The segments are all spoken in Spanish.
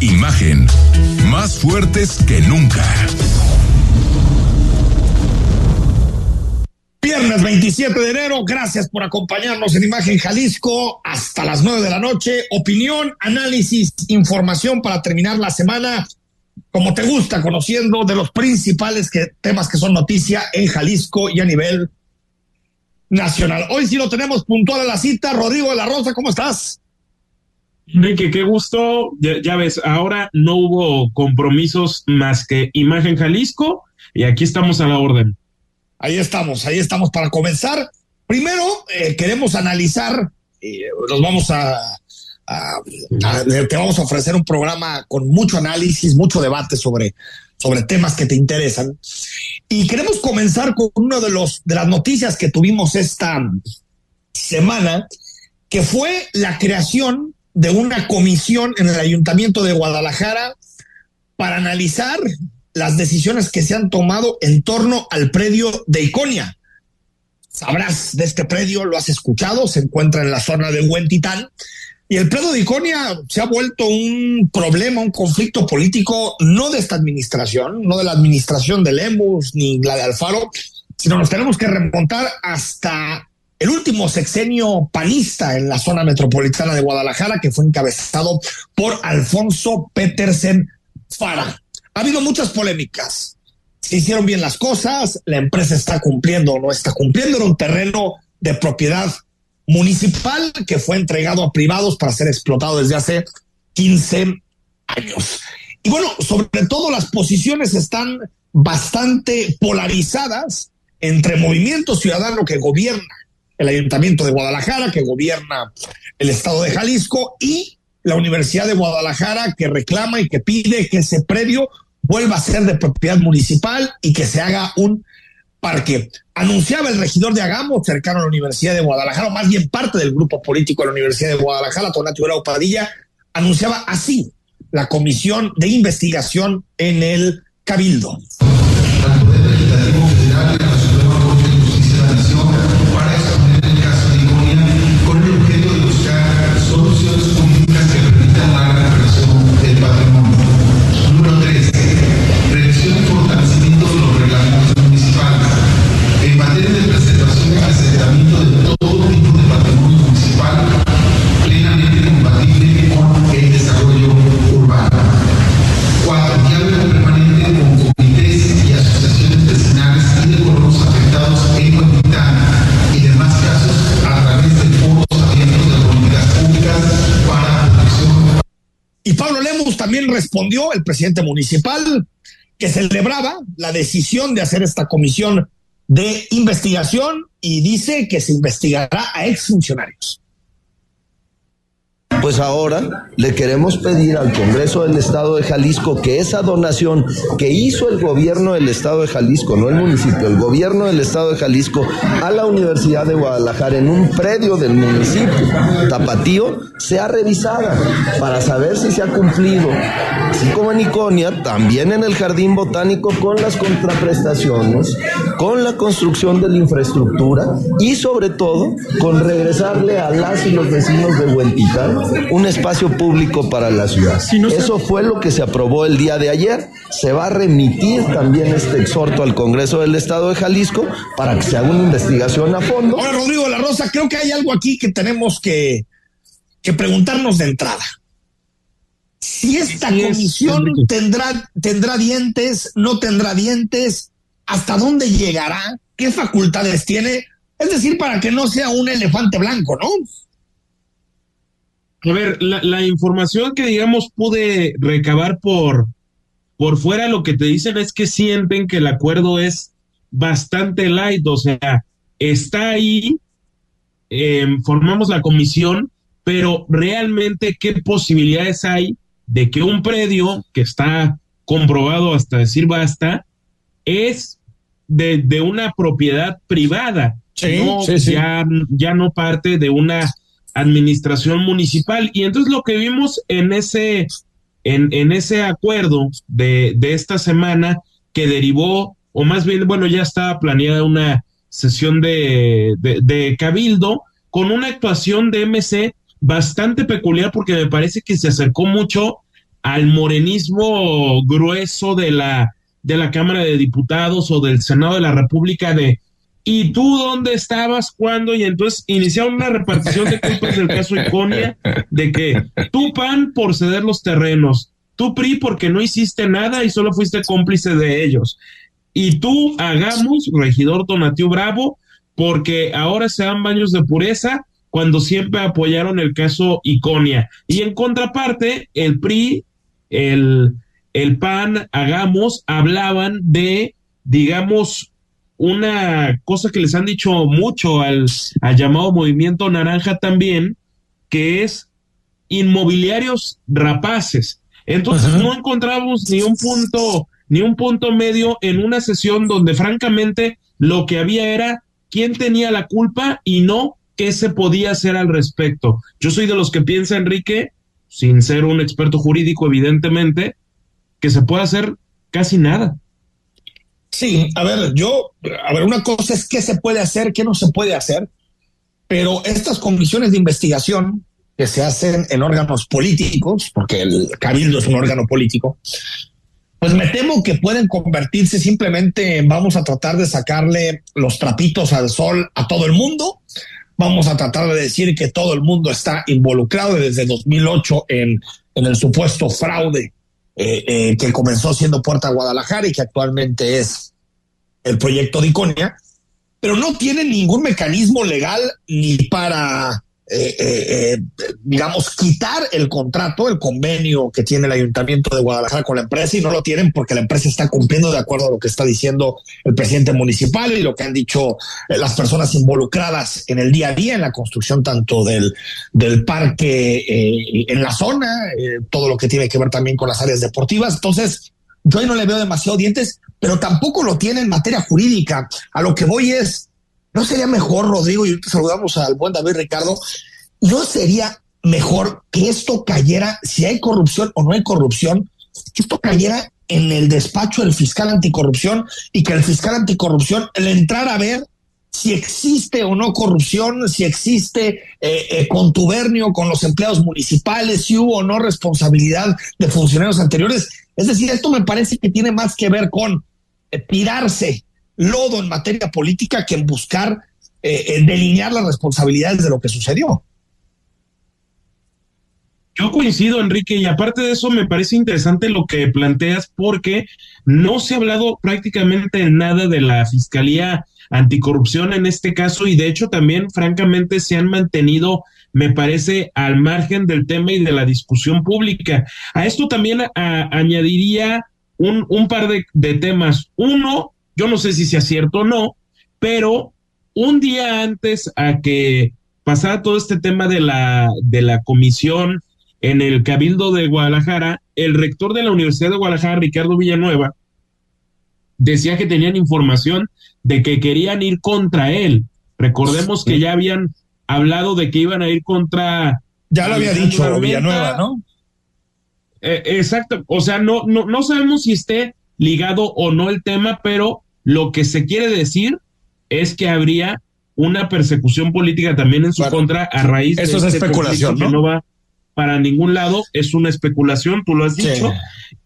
Imagen más fuertes que nunca. Viernes 27 de enero, gracias por acompañarnos en Imagen Jalisco hasta las 9 de la noche. Opinión, análisis, información para terminar la semana como te gusta, conociendo de los principales temas que son noticia en Jalisco y a nivel nacional. Hoy sí lo tenemos puntual la cita. Rodrigo de la Rosa, ¿cómo estás? Enrique, qué gusto. Ya, ves, ahora no hubo compromisos más que Imagen Jalisco y aquí estamos a la orden. Ahí estamos, ahí estamos para comenzar. Primero, eh, queremos analizar, eh, nos vamos a, te vamos a ofrecer un programa con mucho análisis, mucho debate sobre, sobre temas que te interesan. Y queremos comenzar con una de, los, de las noticias que tuvimos esta semana, que fue la creación de una comisión en el Ayuntamiento de Guadalajara para analizar las decisiones que se han tomado en torno al predio de Iconia. Sabrás de este predio, lo has escuchado, se encuentra en la zona de Huentitán. Y el predio de Iconia se ha vuelto un problema, un conflicto político, no de esta administración, no de la administración de Lemus ni la de Alfaro, sino nos tenemos que remontar hasta el último sexenio panista en la zona metropolitana de Guadalajara, que fue encabezado por Alfonso Petersen Fara. Ha habido muchas polémicas. Se hicieron bien las cosas, la empresa está cumpliendo o no está cumpliendo. Era un terreno de propiedad municipal que fue entregado a privados para ser explotado desde hace 15 años. Y bueno, sobre todo las posiciones están bastante polarizadas entre Movimiento Ciudadano que gobierna el Ayuntamiento de Guadalajara, que gobierna el Estado de Jalisco, y la Universidad de Guadalajara, que reclama y que pide que ese predio vuelva a ser de propiedad municipal y que se haga un parque. Anunciaba el regidor de Agamo, cercano a la Universidad de Guadalajara, o más bien parte del grupo político de la Universidad de Guadalajara, Tonatio Grau Padilla, anunciaba así la comisión de investigación en el Cabildo. Respondió el presidente municipal que celebraba la decisión de hacer esta comisión de investigación y dice que se investigará a exfuncionarios pues ahora le queremos pedir al Congreso del Estado de Jalisco que esa donación que hizo el gobierno del Estado de Jalisco, no el municipio, el gobierno del Estado de Jalisco a la Universidad de Guadalajara en un predio del municipio tapatío sea revisada para saber si se ha cumplido, así como en Iconia, también en el Jardín Botánico con las contraprestaciones, con la construcción de la infraestructura y sobre todo con regresarle a las y los vecinos de Huentitán un espacio público para la ciudad. Eso fue lo que se aprobó el día de ayer. Se va a remitir también este exhorto al Congreso del Estado de Jalisco para que se haga una investigación a fondo. Ahora, Rodrigo de la Rosa, creo que hay algo aquí que tenemos que, que preguntarnos de entrada. Si esta comisión tendrá, tendrá dientes, no tendrá dientes, hasta dónde llegará, qué facultades tiene, es decir, para que no sea un elefante blanco, ¿no? A ver, la, información que digamos pude recabar por, por fuera, lo que te dicen es que sienten que el acuerdo es bastante light, o sea, está ahí, em, formamos la comisión, pero realmente qué posibilidades hay de que un predio que está comprobado hasta decir basta es de, de una propiedad privada, no, Ya, ya no parte de una administración municipal. Y entonces lo que vimos en ese, en, en ese acuerdo de, de esta semana que derivó, o más bien, bueno, ya estaba planeada una sesión de, de, cabildo con una actuación de MC bastante peculiar porque me parece que se acercó mucho al morenismo grueso de la, de la Cámara de Diputados o del Senado de la República de ¿Y tú dónde estabas cuando? Y entonces iniciaron una repartición de culpas del caso Iconia, de que tú PAN por ceder los terrenos, tú PRI porque no hiciste nada y solo fuiste cómplice de ellos. Y tú hagamos, regidor Donatiu Bravo, porque ahora se dan baños de pureza cuando siempre apoyaron el caso Iconia. Y en contraparte, el PRI, el, el PAN, hagamos, hablaban de, digamos, una cosa que les han dicho mucho al, llamado movimiento naranja también, que es inmobiliarios rapaces. Entonces no encontramos ni un punto, ni un punto medio en una sesión donde francamente lo que había era quién tenía la culpa y no qué se podía hacer al respecto. Yo soy de los que piensa, Enrique, sin ser un experto jurídico, evidentemente, que se puede hacer casi nada. Sí, a ver, yo, a ver, una cosa es qué se puede hacer, qué no se puede hacer, pero estas comisiones de investigación que se hacen en órganos políticos, porque el cabildo es un órgano político, pues me temo que pueden convertirse simplemente en vamos a tratar de sacarle los trapitos al sol a todo el mundo, vamos a tratar de decir que todo el mundo está involucrado desde 2008 en, en el supuesto fraude eh, eh, que comenzó siendo Puerta Guadalajara y que actualmente es el proyecto de Iconia, pero no tiene ningún mecanismo legal ni para eh, eh, eh, digamos, quitar el contrato, el convenio que tiene el Ayuntamiento de Guadalajara con la empresa y no lo tienen porque la empresa está cumpliendo de acuerdo a lo que está diciendo el presidente municipal y lo que han dicho las personas involucradas en el día a día en la construcción tanto del, del parque en la zona, todo lo que tiene que ver también con las áreas deportivas. Entonces, yo ahí no le veo demasiado dientes, pero tampoco lo tiene en materia jurídica. A lo que voy es, ¿No sería mejor, Rodrigo, y te saludamos al buen David Ricardo, no sería mejor que esto cayera, si hay corrupción o no hay corrupción, que esto cayera en el despacho del fiscal anticorrupción y que el fiscal anticorrupción le entrara a ver si existe o no corrupción, si existe eh, eh, contubernio con los empleados municipales, si hubo o no responsabilidad de funcionarios anteriores. Es decir, esto me parece que tiene más que ver con eh, tirarse lodo en materia política que en buscar eh, delinear las responsabilidades de lo que sucedió. Yo coincido, Enrique, y aparte de eso me parece interesante lo que planteas porque no se ha hablado prácticamente nada de la Fiscalía Anticorrupción en este caso y de hecho también francamente se han mantenido, me parece, al margen del tema y de la discusión pública. A esto también añadiría un, par de temas. Uno, yo no sé si sea cierto o no, pero un día antes a que pasara todo este tema de la, de la comisión en el Cabildo de Guadalajara, el rector de la Universidad de Guadalajara, Ricardo Villanueva, decía que tenían información de que querían ir contra él. Recordemos que ya habían hablado de que iban a ir contra. Ya lo había dicho Villanueva, ¿no? Eh, exacto. O sea, no, no, no sabemos si esté ligado o no el tema, pero lo que se quiere decir es que habría una persecución política también en su contra a raíz de Eso es este especulación, que no va para ningún lado, es una especulación, tú lo has dicho.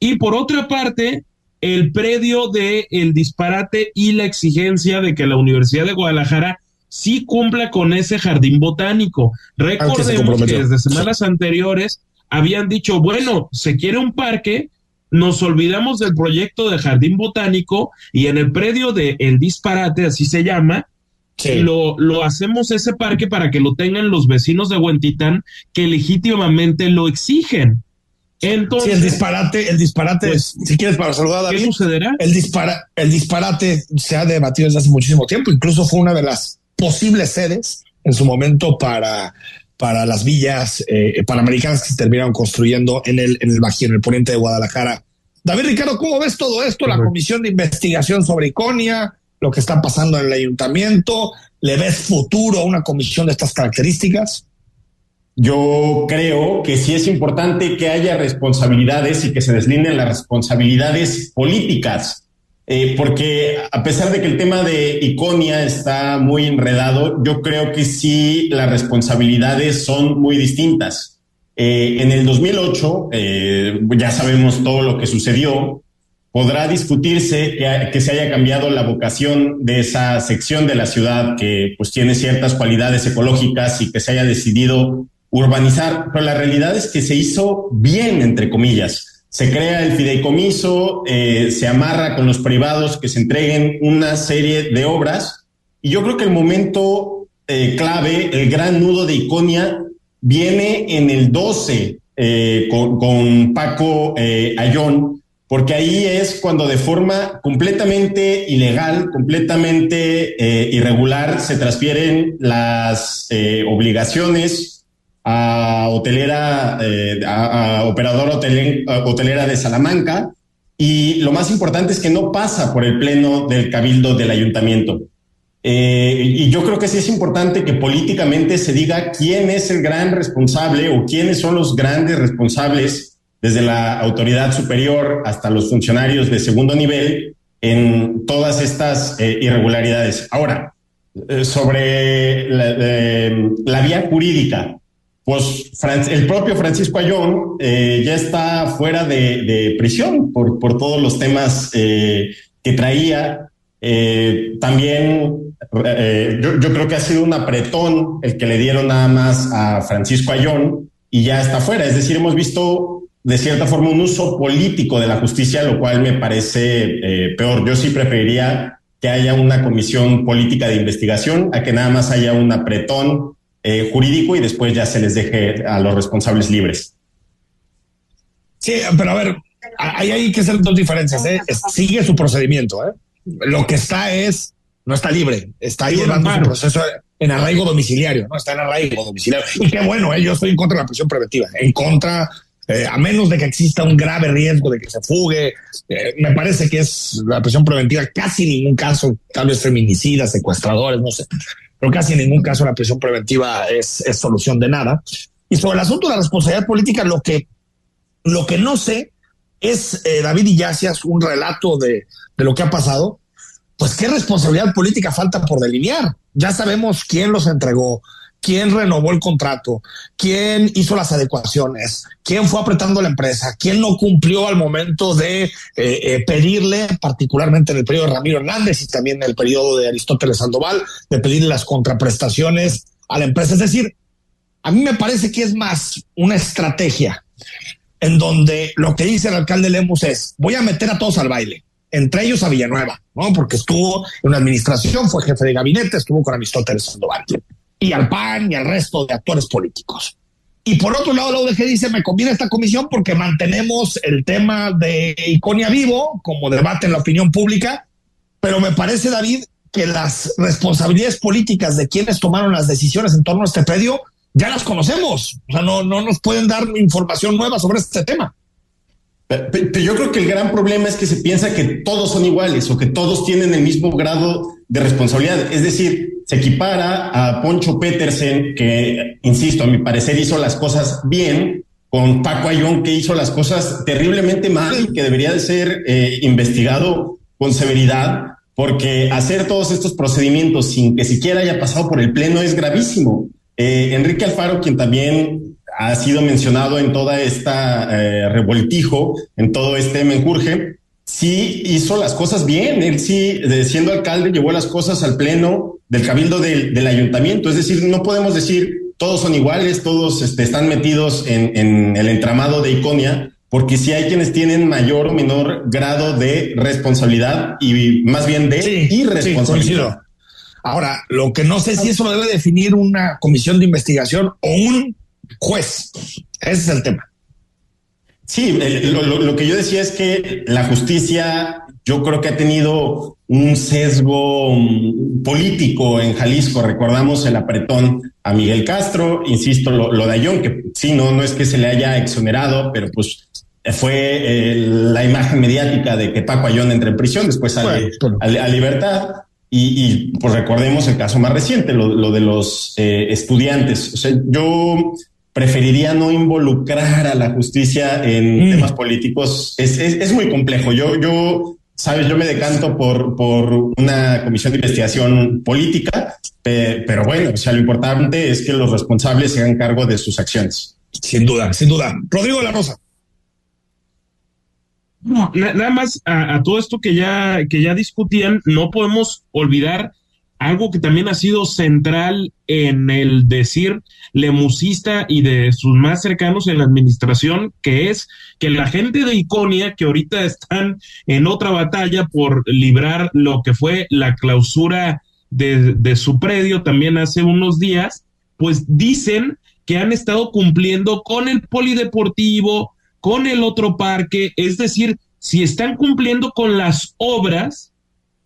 Y por otra parte, el predio de el disparate y la exigencia de que la Universidad de Guadalajara sí cumpla con ese jardín botánico. Recordemos que desde semanas anteriores habían dicho, bueno, se quiere un parque, nos olvidamos del proyecto de jardín botánico y en el predio de El Disparate, así se llama, lo, lo hacemos ese parque para que lo tengan los vecinos de Huentitán que legítimamente lo exigen. Entonces, sí, el disparate, el disparate, pues, si quieres para saludar a David, ¿qué sucederá? El, dispara, el disparate se ha debatido desde hace muchísimo tiempo, incluso fue una de las posibles sedes en su momento para, para las villas eh, panamericanas que se terminaron construyendo en el, en el Bajío, en el poniente de Guadalajara. David Ricardo, ¿cómo ves todo esto? La comisión de investigación sobre Iconia, lo que está pasando en el ayuntamiento, ¿le ves futuro a una comisión de estas características? Yo creo que sí es importante que haya responsabilidades y que se deslinden las responsabilidades políticas, eh, porque a pesar de que el tema de Iconia está muy enredado, yo creo que sí las responsabilidades son muy distintas. Eh, en el 2008, eh, ya sabemos todo lo que sucedió, podrá discutirse que, que, se haya cambiado la vocación de esa sección de la ciudad que pues tiene ciertas cualidades ecológicas y que se haya decidido urbanizar, pero la realidad es que se hizo bien, entre comillas. Se crea el fideicomiso, eh, se amarra con los privados que se entreguen una serie de obras. Y yo creo que el momento eh, clave, el gran nudo de Iconia, viene en el 12 eh, con, Paco Ayón, porque ahí es cuando de forma completamente ilegal, completamente irregular, se transfieren las obligaciones a hotelera, eh, a, operadora hotelera de Salamanca. Y lo más importante es que no pasa por el pleno del cabildo del ayuntamiento. Eh, y yo creo que sí es importante que políticamente se diga quién es el gran responsable o quiénes son los grandes responsables desde la autoridad superior hasta los funcionarios de segundo nivel en todas estas eh, irregularidades. Ahora, eh, sobre eh, la, vía jurídica, pues el propio Francisco Ayón eh, ya está fuera de, prisión por, por, todos los temas eh, que traía. Eh, también yo, yo, creo que ha sido un apretón el que le dieron nada más a Francisco Ayón y ya está fuera. Es decir, hemos visto de cierta forma un uso político de la justicia, lo cual me parece peor. Yo sí preferiría que haya una comisión política de investigación a que nada más haya un apretón eh, jurídico y después ya se les deje a los responsables libres. Sí, pero a ver, ahí hay que hacer dos diferencias. ¿eh? Sigue su procedimiento. ¿eh? Lo que está es, no está libre, está llevando su proceso en arraigo domiciliario, no está en arraigo domiciliario. Y qué bueno, ¿eh? yo estoy en contra de la prisión preventiva, en contra, eh, a menos de que exista un grave riesgo de que se fugue. Eh, me parece que es la prisión preventiva, casi ningún caso, tal vez feminicidas, secuestradores, no sé pero casi en ningún caso la prisión preventiva es, solución de nada. Y sobre el asunto de la responsabilidad política, lo que, lo que no sé es, eh, David Illacias, un relato de, de lo que ha pasado, pues qué responsabilidad política falta por delinear. Ya sabemos quién los entregó, quién renovó el contrato, quién hizo las adecuaciones, quién fue apretando la empresa, quién no cumplió al momento de eh, eh, pedirle, particularmente en el periodo de Ramiro Hernández y también en el periodo de Aristóteles Sandoval, de pedirle las contraprestaciones a la empresa. Es decir, a mí me parece que es más una estrategia en donde lo que dice el alcalde Lemus es, voy a meter a todos al baile entre ellos a Villanueva, ¿no? Porque estuvo en una administración, fue jefe de gabinete, estuvo con Aristóteles Sandoval y al PAN y al resto de actores políticos. Y por otro lado, la UDG dice, me conviene esta comisión porque mantenemos el tema de Iconia vivo como debate en la opinión pública, pero me parece, David, que las responsabilidades políticas de quienes tomaron las decisiones en torno a este predio ya las conocemos. O sea, no, no nos pueden dar información nueva sobre este tema. Pero yo creo que el gran problema es que se piensa que todos son iguales o que todos tienen el mismo grado de responsabilidad. Es decir, se equipara a Poncho Petersen, que, insisto, a mi parecer hizo las cosas bien, con Paco Ayón, que hizo las cosas terriblemente mal y que debería de ser eh, investigado con severidad, porque hacer todos estos procedimientos sin que siquiera haya pasado por el Pleno es gravísimo. Eh, Enrique Alfaro, quien también ha sido mencionado en toda esta eh, revoltijo, en todo este menjurje, sí hizo las cosas bien. Él sí, siendo alcalde, llevó las cosas al Pleno del cabildo del, del, ayuntamiento. Es decir, no podemos decir todos son iguales, todos este, están metidos en, el entramado de Iconia, porque si hay quienes tienen mayor o menor grado de responsabilidad y más bien de irresponsabilidad. Ahora, lo que no sé si eso lo debe definir una comisión de investigación o un juez. Ese es el tema. Sí, lo, que yo decía es que la justicia yo creo que ha tenido un sesgo mm, político en Jalisco. Recordamos el apretón a Miguel Castro, insisto, lo, de Ayón, que sí, no, no es que se le haya exonerado, pero pues fue eh, la imagen mediática de que Paco Ayón entra en prisión, después sale a, libertad. Y, pues recordemos el caso más reciente, lo, de los eh, estudiantes. O sea, yo preferiría no involucrar a la justicia en mm. temas políticos. Es, es, muy complejo. Yo, yo, sabes, yo me decanto por, por una comisión de investigación política, pero bueno, o sea, lo importante es que los responsables se hagan cargo de sus acciones. Sin duda, sin duda. Rodrigo de la Rosa. No, nada más a, a, todo esto que ya, que ya discutían, no podemos olvidar algo que también ha sido central en el decir lemusista y de sus más cercanos en la administración, que es que la gente de Iconia, que ahorita están en otra batalla por librar lo que fue la clausura de, su predio también hace unos días, pues dicen que han estado cumpliendo con el polideportivo, con el otro parque, es decir, si están cumpliendo con las obras,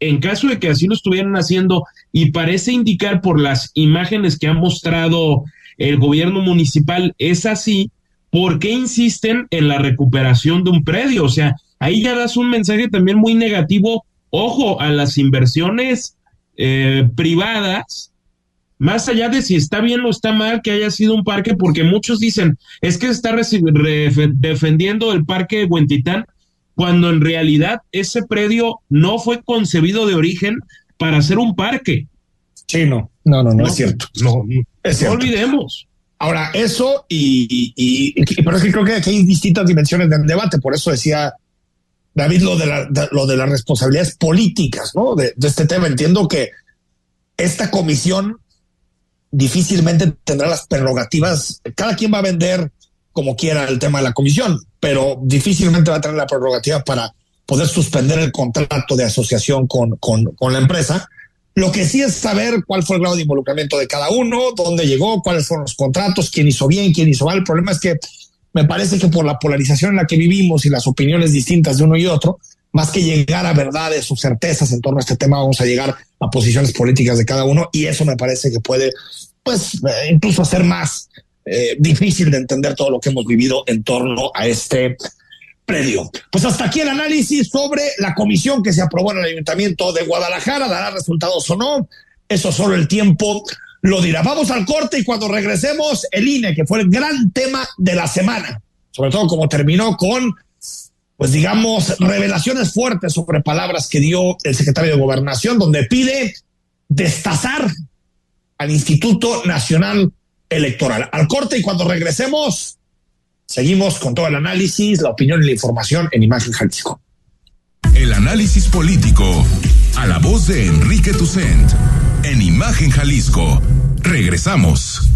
en caso de que así lo estuvieran haciendo, y parece indicar por las imágenes que ha mostrado el gobierno municipal, es así, ¿por qué insisten en la recuperación de un predio? O sea, ahí ya das un mensaje también muy negativo, ojo, a las inversiones eh, privadas, más allá de si está bien o está mal que haya sido un parque, porque muchos dicen, es que está defendiendo el parque de Huentitán, cuando en realidad ese predio no fue concebido de origen para ser un parque. Sí, no, no, no, no, es cierto. No, no olvidemos. Ahora, eso y, y, pero es que creo que aquí hay distintas dimensiones del debate, por eso decía David lo de, la, lo de las responsabilidades políticas, ¿no? De, de este tema. Entiendo que esta comisión difícilmente tendrá las prerrogativas, cada quien va a vender como quiera el tema de la comisión, pero difícilmente va a tener la prerrogativa para poder suspender el contrato de asociación con, con, la empresa. Lo que sí es saber cuál fue el grado de involucramiento de cada uno, dónde llegó, cuáles fueron los contratos, quién hizo bien, quién hizo mal. El problema es que me parece que por la polarización en la que vivimos y las opiniones distintas de uno y otro, más que llegar a verdades o certezas en torno a este tema, vamos a llegar a posiciones políticas de cada uno y eso me parece que puede, pues, eh, incluso hacer más eh, difícil de entender todo lo que hemos vivido en torno a este predio. Pues hasta aquí el análisis sobre la comisión que se aprobó en el Ayuntamiento de Guadalajara, dará resultados o no, eso solo el tiempo lo dirá. Vamos al corte y cuando regresemos, el INE, que fue el gran tema de la semana, sobre todo como terminó con, pues digamos, revelaciones fuertes sobre palabras que dio el secretario de Gobernación, donde pide destazar al Instituto Nacional electoral. Al corte y cuando regresemos, seguimos con todo el análisis, la opinión y la información en Imagen Jalisco. El análisis político a la voz de Enrique Tucent en Imagen Jalisco. Regresamos.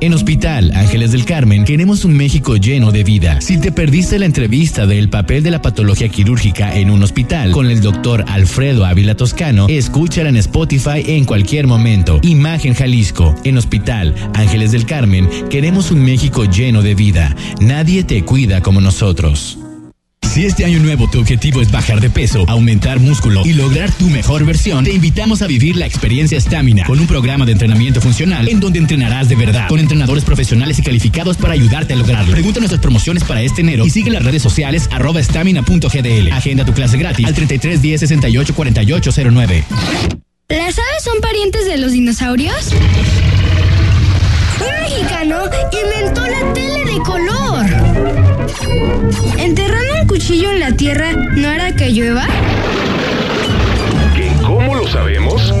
En Hospital Ángeles del Carmen queremos un México lleno de vida. Si te perdiste la entrevista del papel de la patología quirúrgica en un hospital con el doctor Alfredo Ávila Toscano, escúchala en Spotify en cualquier momento. Imagen Jalisco. En Hospital Ángeles del Carmen queremos un México lleno de vida. Nadie te cuida como nosotros. Si este año nuevo tu objetivo es bajar de peso, aumentar músculo y lograr tu mejor versión, te invitamos a vivir la experiencia Stamina con un programa de entrenamiento funcional en donde entrenarás de verdad con entrenadores profesionales y calificados para ayudarte a lograrlo. Pregunta nuestras promociones para este enero y sigue las redes sociales arroba stamina.gdl. Agenda tu clase gratis al 33 10 68 48 09. ¿Las aves son parientes de los dinosaurios? Un mexicano inventó la tele de color. ¿Enterrando un cuchillo en la tierra no hará que llueva? ¿Qué? ¿Cómo lo sabemos?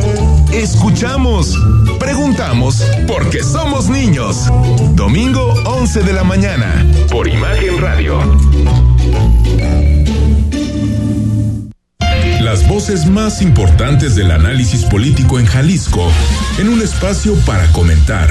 Escuchamos, preguntamos, porque somos niños. Domingo 11 de la mañana, por Imagen Radio. Las voces más importantes del análisis político en Jalisco, en un espacio para comentar,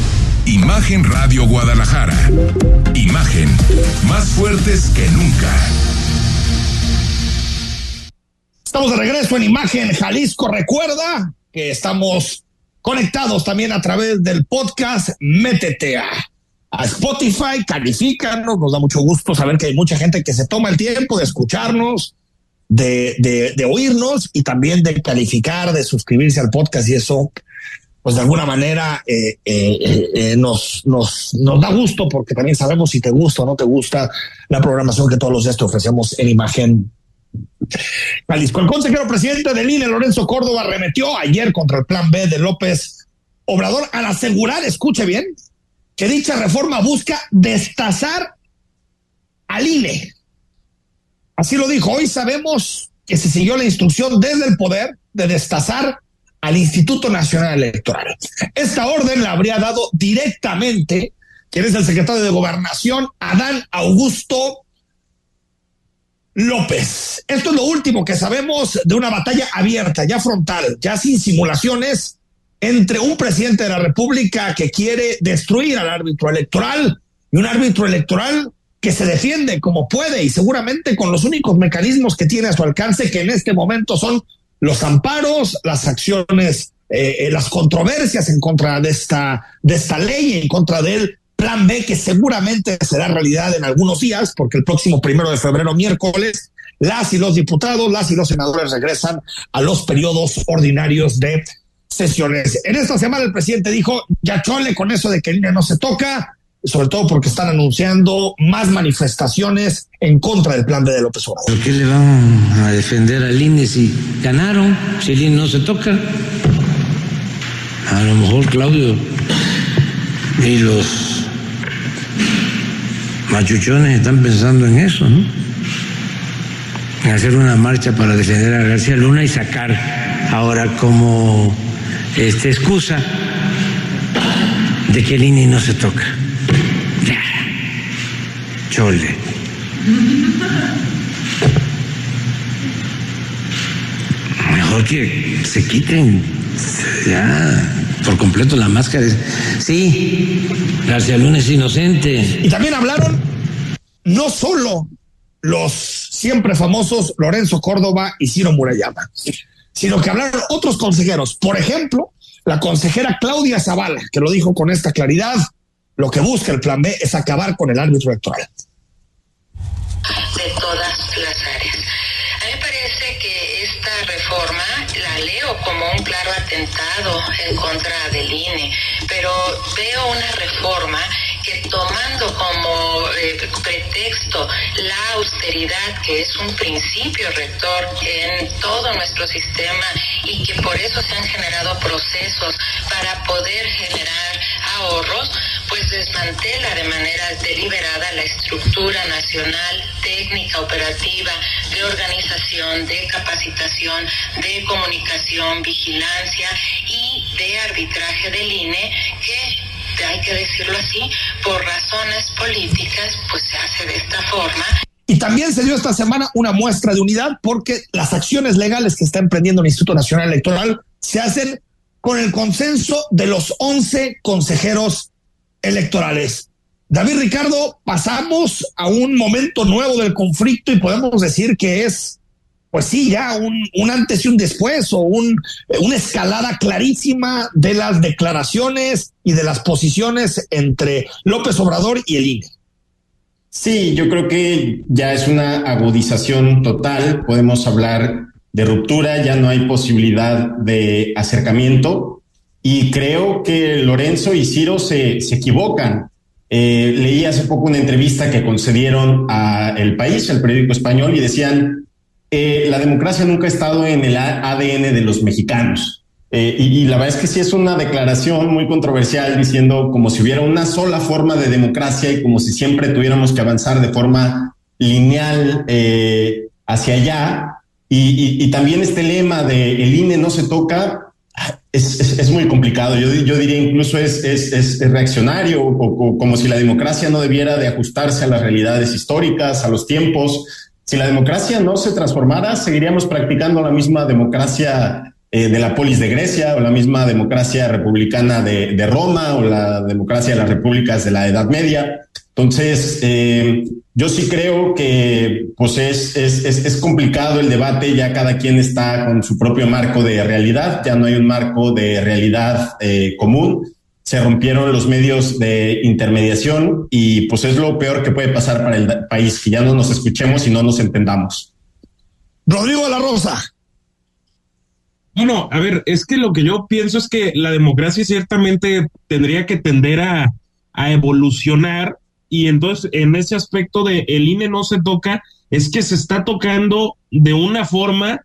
Imagen Radio Guadalajara. Imagen, más fuertes que nunca. Estamos de regreso en Imagen Jalisco. Recuerda que estamos conectados también a través del podcast Métete a, a Spotify, califícanos, nos da mucho gusto saber que hay mucha gente que se toma el tiempo de escucharnos, de, de, de oírnos y también de calificar, de suscribirse al podcast y eso, pues de alguna manera eh, eh, eh, nos, nos, nos da gusto porque también sabemos si te gusta o no te gusta la programación que todos los días te ofrecemos en imagen. Jalisco. El consejero presidente del INE, Lorenzo Córdoba, arremetió ayer contra el plan B de López Obrador al asegurar, escuche bien, que dicha reforma busca destazar al INE. Así lo dijo. Hoy sabemos que se siguió la instrucción desde el poder de destazar al Instituto Nacional Electoral. Esta orden la habría dado directamente quien es el secretario de Gobernación, Adán Augusto López. Esto es lo último que sabemos de una batalla abierta, ya frontal, ya sin simulaciones, entre un presidente de la República que quiere destruir al árbitro electoral y un árbitro electoral que se defiende como puede y seguramente con los únicos mecanismos que tiene a su alcance, que en este momento son los amparos, las acciones, eh, las controversias en contra de esta, de esta ley, en contra del plan B, que seguramente será realidad en algunos días, porque el próximo primero de febrero, miércoles, las y los diputados, las y los senadores regresan a los periodos ordinarios de sesiones. En esta semana el presidente dijo, ya chole con eso de que el no se toca, sobre todo porque están anunciando más manifestaciones en contra del plan de López Obrador. ¿Por qué le van a defender al INE si ganaron, si el INE no se toca? A lo mejor Claudio y los machuchones están pensando en eso, ¿no? En hacer una marcha para defender a García Luna y sacar ahora como este, excusa de que el INE no se toca. Chole. Mejor que se quiten ya por completo la máscara. Sí, García Luna es inocente. Y también hablaron no solo los siempre famosos Lorenzo Córdoba y Ciro Murayama, sino que hablaron otros consejeros. Por ejemplo, la consejera Claudia Zavala, que lo dijo con esta claridad, lo que busca el plan B es acabar con el árbitro electoral. De todas las áreas. A mí me parece que esta reforma la leo como un claro atentado en contra del INE, pero veo una reforma que tomando como eh, pretexto la austeridad, que es un principio rector en todo nuestro sistema y que por eso se han generado procesos para poder generar ahorros, pues desmantela de manera deliberada la estructura nacional, técnica, operativa, de organización, de capacitación, de comunicación, vigilancia y de arbitraje del INE que hay que decirlo así, por razones políticas, pues se hace de esta forma. Y también se dio esta semana una muestra de unidad porque las acciones legales que está emprendiendo el Instituto Nacional Electoral se hacen con el consenso de los 11 consejeros electorales. David Ricardo, pasamos a un momento nuevo del conflicto y podemos decir que es pues sí, ya un, un antes y un después o un, una escalada clarísima de las declaraciones y de las posiciones entre López Obrador y el INE. Sí, yo creo que ya es una agudización total. Podemos hablar de ruptura, ya no hay posibilidad de acercamiento. Y creo que Lorenzo y Ciro se, se equivocan. Eh, leí hace poco una entrevista que concedieron a El País, el periódico español, y decían, eh, la democracia nunca ha estado en el ADN de los mexicanos. Eh, y, la verdad es que sí es una declaración muy controversial diciendo como si hubiera una sola forma de democracia y como si siempre tuviéramos que avanzar de forma lineal eh, hacia allá. Y, también este lema de el INE no se toca es, muy complicado. Yo, yo diría incluso es, es, reaccionario, o, como si la democracia no debiera de ajustarse a las realidades históricas, a los tiempos. Si la democracia no se transformara, seguiríamos practicando la misma democracia eh, de la polis de Grecia o la misma democracia republicana de, de, Roma o la democracia de las repúblicas de la Edad Media. Entonces, eh, yo sí creo que pues es, es, es, complicado el debate, ya cada quien está con su propio marco de realidad, ya no hay un marco de realidad eh, común, se rompieron los medios de intermediación y pues es lo peor que puede pasar para el país, que ya no nos escuchemos y no nos entendamos. Rodrigo de la Rosa. No, no, a ver, es que lo que yo pienso es que la democracia ciertamente tendría que tender a, evolucionar y entonces en ese aspecto de el INE no se toca, es que se está tocando de una forma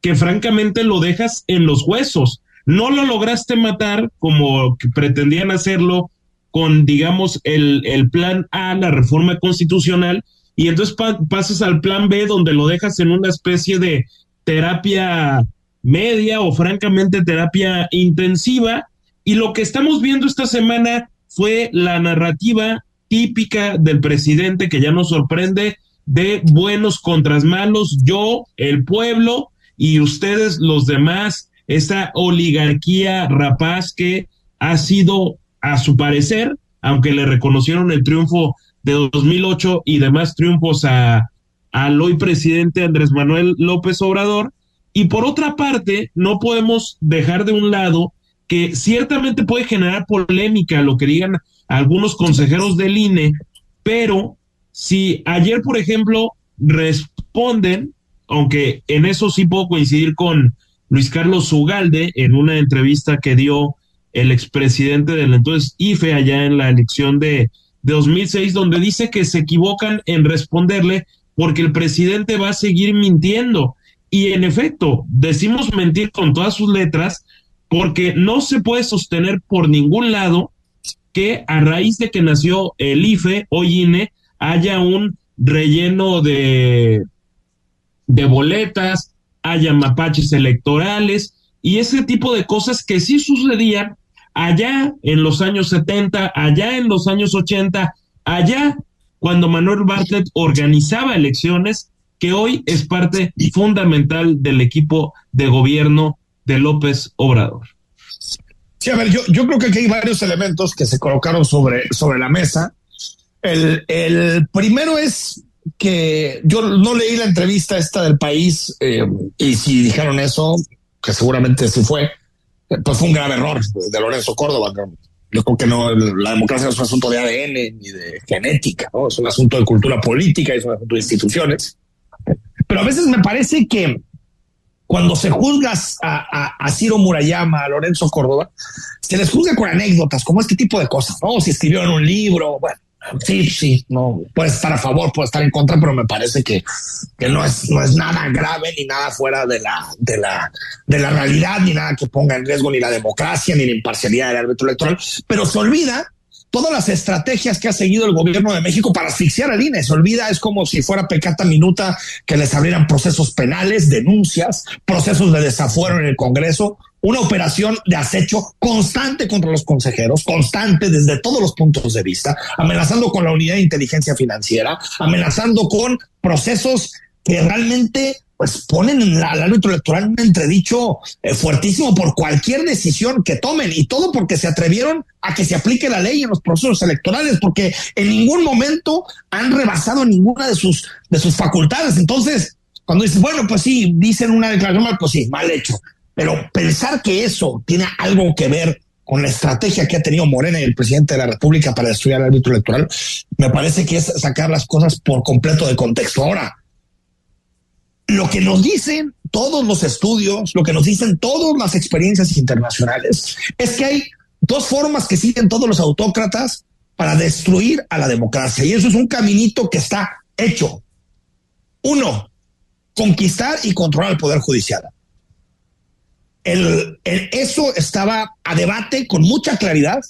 que francamente lo dejas en los huesos. No lo lograste matar como pretendían hacerlo con, digamos, el, el plan A, la reforma constitucional, y entonces pasas al plan B donde lo dejas en una especie de terapia media o francamente terapia intensiva. Y lo que estamos viendo esta semana fue la narrativa típica del presidente que ya nos sorprende de buenos contra malos, yo, el pueblo y ustedes los demás, esa oligarquía rapaz que ha sido, a su parecer, aunque le reconocieron el triunfo de 2008 y demás triunfos a, al hoy presidente Andrés Manuel López Obrador, y por otra parte, no podemos dejar de un lado que ciertamente puede generar polémica lo que digan algunos consejeros del INE, pero si ayer, por ejemplo, responden, aunque en eso sí puedo coincidir con Luis Carlos Ugalde en una entrevista que dio el expresidente del entonces IFE allá en la elección de, de 2006, donde dice que se equivocan en responderle porque el presidente va a seguir mintiendo. Y en efecto, decimos mentir con todas sus letras porque no se puede sostener por ningún lado que a raíz de que nació el IFE o INE haya un relleno de, de boletas, haya mapaches electorales y ese tipo de cosas que sí sucedían allá en los años 70, allá en los años 80, allá cuando Manuel Bartlett organizaba elecciones que hoy es parte fundamental del equipo de gobierno de López Obrador. Sí, a ver, yo, yo creo que aquí hay varios elementos que se colocaron sobre, sobre la mesa. El, el primero es que yo no leí la entrevista esta del país eh, y si dijeron eso, que seguramente sí fue, pues fue un grave error de Lorenzo Córdoba. Yo creo que no, la democracia no es un asunto de ADN ni de genética, ¿no? es un asunto de cultura política, es un asunto de instituciones. Pero a veces me parece que cuando se juzga a, Ciro Murayama, a Lorenzo Córdoba, se les juzga con anécdotas, como este tipo de cosas, ¿no? Si escribieron un libro, bueno, sí, sí, no, puede estar a favor, puede estar en contra, pero me parece que, que no es, no es nada grave ni nada fuera de la, de la, de la realidad, ni nada que ponga en riesgo ni la democracia, ni la imparcialidad del árbitro electoral, pero se olvida todas las estrategias que ha seguido el gobierno de México para asfixiar al INE. Se olvida, es como si fuera pecata minuta que les abrieran procesos penales, denuncias, procesos de desafuero en el Congreso, una operación de acecho constante contra los consejeros, constante desde todos los puntos de vista, amenazando con la unidad de inteligencia financiera, amenazando con procesos que realmente pues ponen al árbitro electoral un entredicho eh, fuertísimo por cualquier decisión que tomen y todo porque se atrevieron a que se aplique la ley en los procesos electorales porque en ningún momento han rebasado ninguna de sus de sus facultades. Entonces, cuando dices, bueno, pues sí, dicen una declaración mal, pues sí, mal hecho. Pero pensar que eso tiene algo que ver con la estrategia que ha tenido Morena y el presidente de la República para destruir el árbitro electoral, me parece que es sacar las cosas por completo de contexto. Ahora, lo que nos dicen todos los estudios, lo que nos dicen todas las experiencias internacionales, es que hay dos formas que siguen todos los autócratas para destruir a la democracia. Y eso es un caminito que está hecho. Uno, conquistar y controlar el Poder Judicial. El, eso estaba a debate con mucha claridad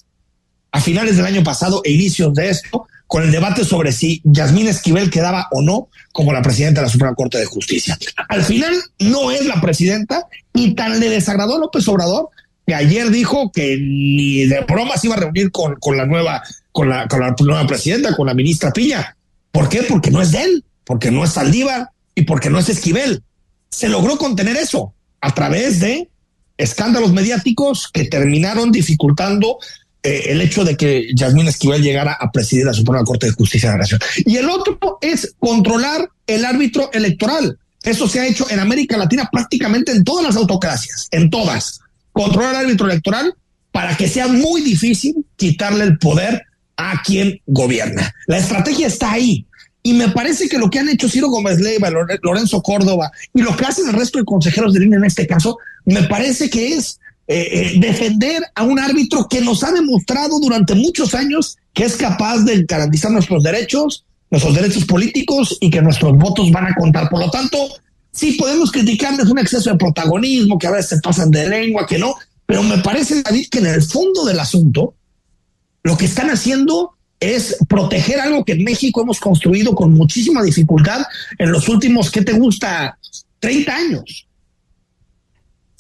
a finales del año pasado e inicios de esto, con el debate sobre si Yasmín Esquivel quedaba o no como la presidenta de la Suprema Corte de Justicia. Al final no es la presidenta y tan le desagradó a López Obrador que ayer dijo que ni de broma se iba a reunir con, con la nueva con la, con la nueva presidenta, con la ministra Piña. ¿Por qué? Porque no es de él, porque no es Saldívar y porque no es Esquivel. Se logró contener eso a través de escándalos mediáticos que terminaron dificultando eh, el hecho de que Yasmín Esquivel llegara a presidir la Suprema Corte de Justicia de la Nación. Y el otro es controlar el árbitro electoral. Eso se ha hecho en América Latina prácticamente en todas las autocracias, en todas. Controlar el árbitro electoral para que sea muy difícil quitarle el poder a quien gobierna. La estrategia está ahí. Y me parece que lo que han hecho Ciro Gómez Leiva, Lorenzo Córdoba y lo que hacen el resto de consejeros de línea en este caso, me parece que es eh, eh, defender a un árbitro que nos ha demostrado durante muchos años que es capaz de garantizar nuestros derechos, nuestros derechos políticos y que nuestros votos van a contar. Por lo tanto, sí podemos criticarles un exceso de protagonismo, que a veces se pasan de lengua, que no, pero me parece, David, que en el fondo del asunto, lo que están haciendo es proteger algo que en México hemos construido con muchísima dificultad en los últimos, ¿qué te gusta? 30 años.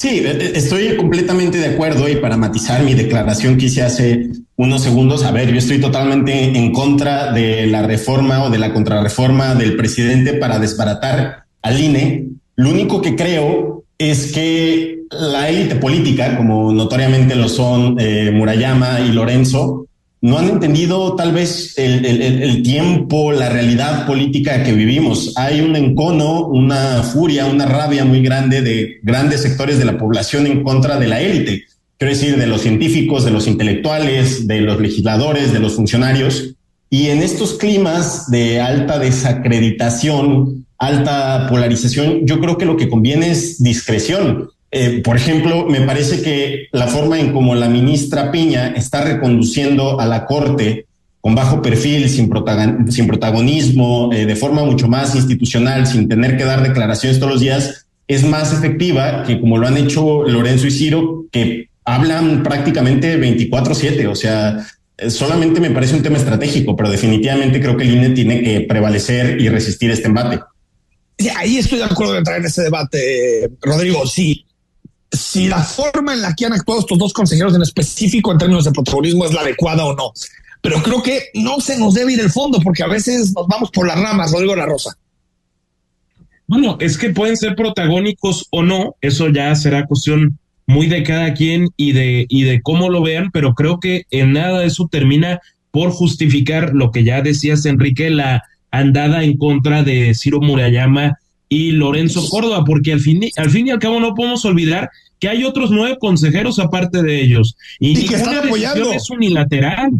Sí, estoy completamente de acuerdo y para matizar mi declaración que hice hace unos segundos, a ver, yo estoy totalmente en contra de la reforma o de la contrarreforma del presidente para desbaratar al INE. Lo único que creo es que la élite política, como notoriamente lo son eh, Murayama y Lorenzo, no han entendido tal vez el, tiempo, la realidad política que vivimos. Hay un encono, una furia, una rabia muy grande de grandes sectores de la población en contra de la élite. Quiero decir, de los científicos, de los intelectuales, de los legisladores, de los funcionarios. Y en estos climas de alta desacreditación, alta polarización, yo creo que lo que conviene es discreción. Eh, por ejemplo, me parece que la forma en como la ministra Piña está reconduciendo a la Corte con bajo perfil, sin, protagonismo, eh, de forma mucho más institucional, sin tener que dar declaraciones todos los días, es más efectiva que como lo han hecho Lorenzo y Ciro, que hablan prácticamente 24/7. O sea, eh, solamente me parece un tema estratégico, pero definitivamente creo que el INE tiene que prevalecer y resistir este embate. ahí estoy de acuerdo en ese debate, Rodrigo. Sí, si la forma en la que han actuado estos dos consejeros en específico en términos de protagonismo es la adecuada o no. Pero creo que no se nos debe ir el fondo porque a veces nos vamos por las ramas, Rodrigo La Rosa. Bueno, es que pueden ser protagónicos o no, eso ya será cuestión muy de cada quien y de, y de cómo lo vean, pero creo que en nada eso termina por justificar lo que ya decías, Enrique, la andada en contra de Ciro Murayama y Lorenzo Córdoba, porque al fin, al fin y al cabo no podemos olvidar que hay otros nueve consejeros aparte de ellos. Y, que están apoyando. Es unilateral.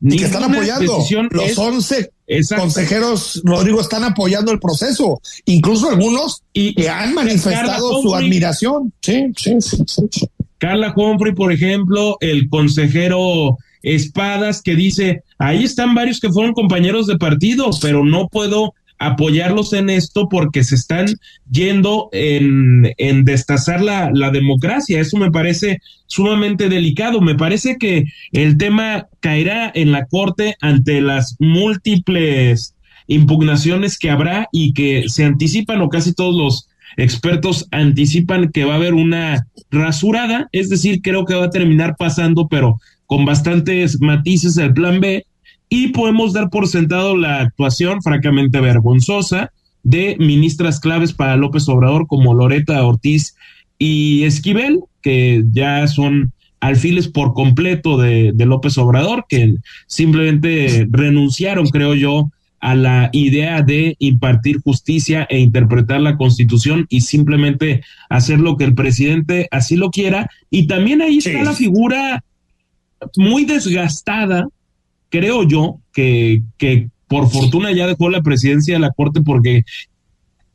Y que están apoyando. Los once consejeros, Rodrigo, están apoyando el proceso. Incluso algunos y, que han manifestado su admiración. Sí, sí, sí, Carla Humphrey, por ejemplo, el consejero Espadas, que dice, ahí están varios que fueron compañeros de partido, pero no puedo apoyarlos en esto porque se están yendo en, en destazar la, la, democracia. Eso me parece sumamente delicado. Me parece que el tema caerá en la Corte ante las múltiples impugnaciones que habrá y que se anticipan o casi todos los expertos anticipan que va a haber una rasurada, es decir, creo que va a terminar pasando, pero con bastantes matices el plan B y podemos dar por sentado la actuación francamente vergonzosa de ministras claves para López Obrador como Loreta Ortiz y Esquivel, que ya son alfiles por completo de, López Obrador, que simplemente renunciaron, creo yo, a la idea de impartir justicia e interpretar la constitución y simplemente hacer lo que el presidente así lo quiera. Y también ahí está la figura muy desgastada, creo yo, que, que por fortuna ya dejó la presidencia de la Corte porque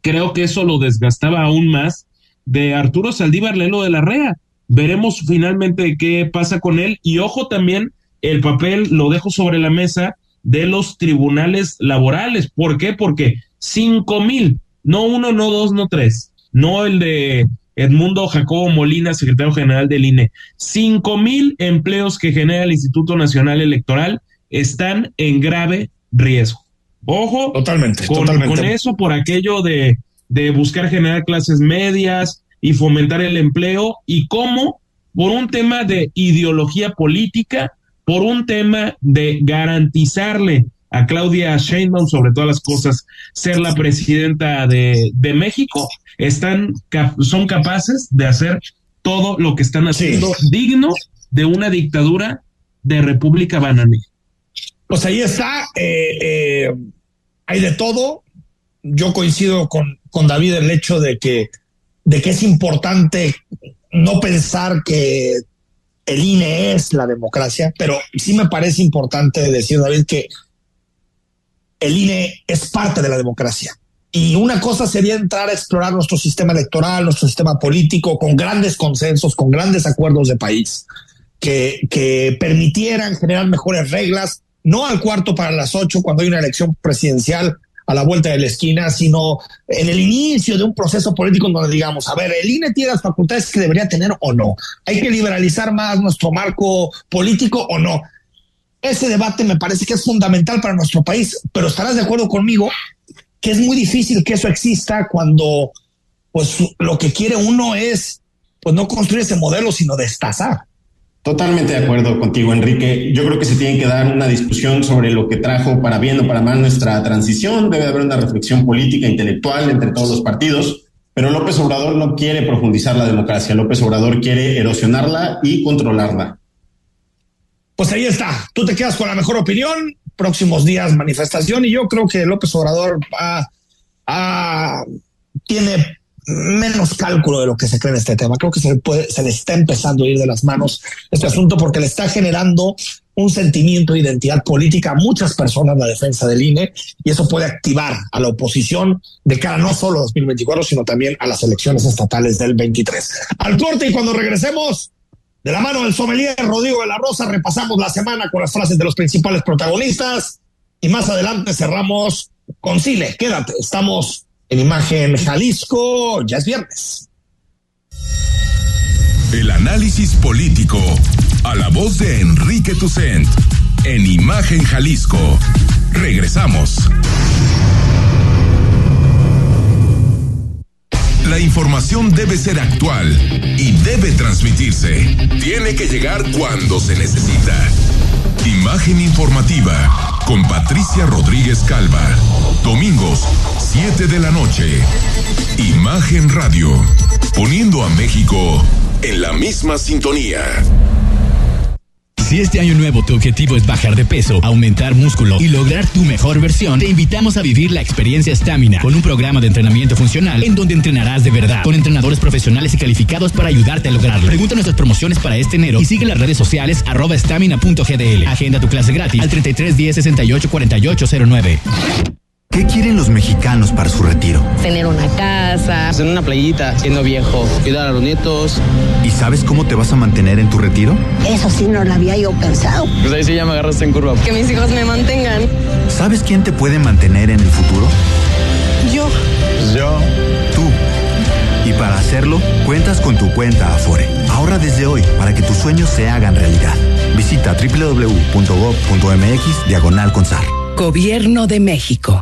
creo que eso lo desgastaba aún más, de Arturo Saldívar Lelo de la Rea. Veremos finalmente qué pasa con él y ojo también, el papel lo dejo sobre la mesa de los tribunales laborales. ¿Por qué? Porque cinco mil, no uno, no dos, no tres, no el de Edmundo Jacobo Molina, secretario general del INE. Cinco mil empleos que genera el Instituto Nacional Electoral están en grave riesgo. Ojo, totalmente, con, totalmente. con eso por aquello de, de buscar generar clases medias y fomentar el empleo y cómo por un tema de ideología política por un tema de garantizarle a Claudia Sheinbaum, sobre todas las cosas, ser la presidenta de, de México, están, son capaces de hacer todo lo que están haciendo sí. digno de una dictadura de República Bananí. Pues ahí está, eh, eh, hay de todo. Yo coincido con, con David el hecho de que, de que es importante no pensar que el INE es la democracia, pero sí me parece importante decir, David, que el INE es parte de la democracia. Y una cosa sería entrar a explorar nuestro sistema electoral, nuestro sistema político, con grandes consensos, con grandes acuerdos de país, que, que permitieran generar mejores reglas, no al cuarto para las ocho, cuando hay una elección presidencial a la vuelta de la esquina, sino en el inicio de un proceso político donde digamos, a ver, el INE tiene las facultades que debería tener o no. Hay que liberalizar más nuestro marco político o no. Ese debate me parece que es fundamental para nuestro país, pero estarás de acuerdo conmigo que es muy difícil que eso exista cuando pues lo que quiere uno es pues no construir ese modelo, sino destazar. Totalmente de acuerdo contigo, Enrique. Yo creo que se tiene que dar una discusión sobre lo que trajo para bien o para mal nuestra transición. Debe haber una reflexión política, intelectual entre todos los partidos. Pero López Obrador no quiere profundizar la democracia. López Obrador quiere erosionarla y controlarla. Pues ahí está. Tú te quedas con la mejor opinión. Próximos días manifestación y yo creo que López Obrador tiene menos cálculo de lo que se cree en este tema. Creo que se, le está empezando a ir de las manos este asunto porque le está generando un sentimiento de identidad política a muchas personas la defensa del INE y eso puede activar a la oposición de cara no solo a 2024, sino también a las elecciones estatales del 23. Al corte y cuando regresemos, de la mano del sommelier Rodrigo de la Rosa, repasamos la semana con las frases de los principales protagonistas y más adelante cerramos con Chile. Quédate, estamos en Imagen Jalisco, ya es viernes. El análisis político a la voz de Enrique Tucent en Imagen Jalisco. Regresamos. La información debe ser actual y debe transmitirse. Tiene que llegar cuando se necesita. Imagen informativa con Patricia Rodríguez Calva. Domingos, 7 de la noche. Imagen Radio. Poniendo a México en la misma sintonía. Si este año nuevo tu objetivo es bajar de peso, aumentar músculo y lograr tu mejor versión, te invitamos a vivir la experiencia Stamina con un programa de entrenamiento funcional en donde entrenarás de verdad con entrenadores profesionales y calificados para ayudarte a lograrlo. Pregunta nuestras promociones para este enero y sigue las redes sociales arroba stamina.gdl. Agenda tu clase gratis al 33 10 68 48 09. ¿Qué quieren los mexicanos para su retiro? Tener una casa, en una playita, siendo viejo, cuidar a los nietos. ¿Y sabes cómo te vas a mantener en tu retiro? Eso sí no lo había yo pensado. Pues ahí sí ya me agarraste en curva. Que mis hijos me mantengan. ¿Sabes quién te puede mantener en el futuro? Yo. Pues yo. Tú. Y para hacerlo, cuentas con tu cuenta Afore. Ahorra desde hoy para que tus sueños se hagan realidad. Visita www.gov.mx diagonal consar. Gobierno de México.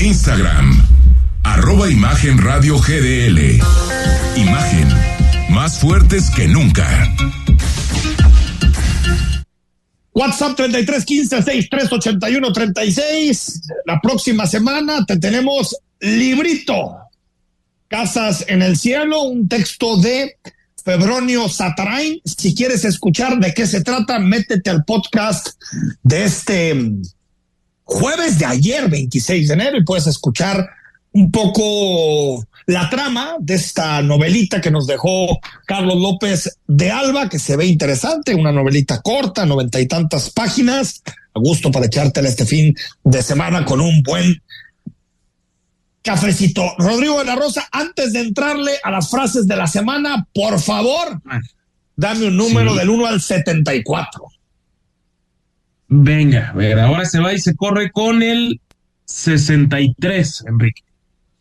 Instagram, arroba Imagen Radio GDL. Imagen, más fuertes que nunca. WhatsApp 33 15 63 81 36. La próxima semana te tenemos librito. Casas en el cielo, un texto de Febronio Satarain. Si quieres escuchar de qué se trata, métete al podcast de este jueves de ayer, 26 de enero, y puedes escuchar un poco la trama de esta novelita que nos dejó Carlos López de Alba, que se ve interesante, una novelita corta, noventa y tantas páginas, a gusto para echártela este fin de semana con un buen cafecito. Rodrigo de la Rosa, antes de entrarle a las frases de la semana, por favor, dame un número Sí. del 1 al 74. Venga, a ver, ahora se va y se corre con el 63, Enrique.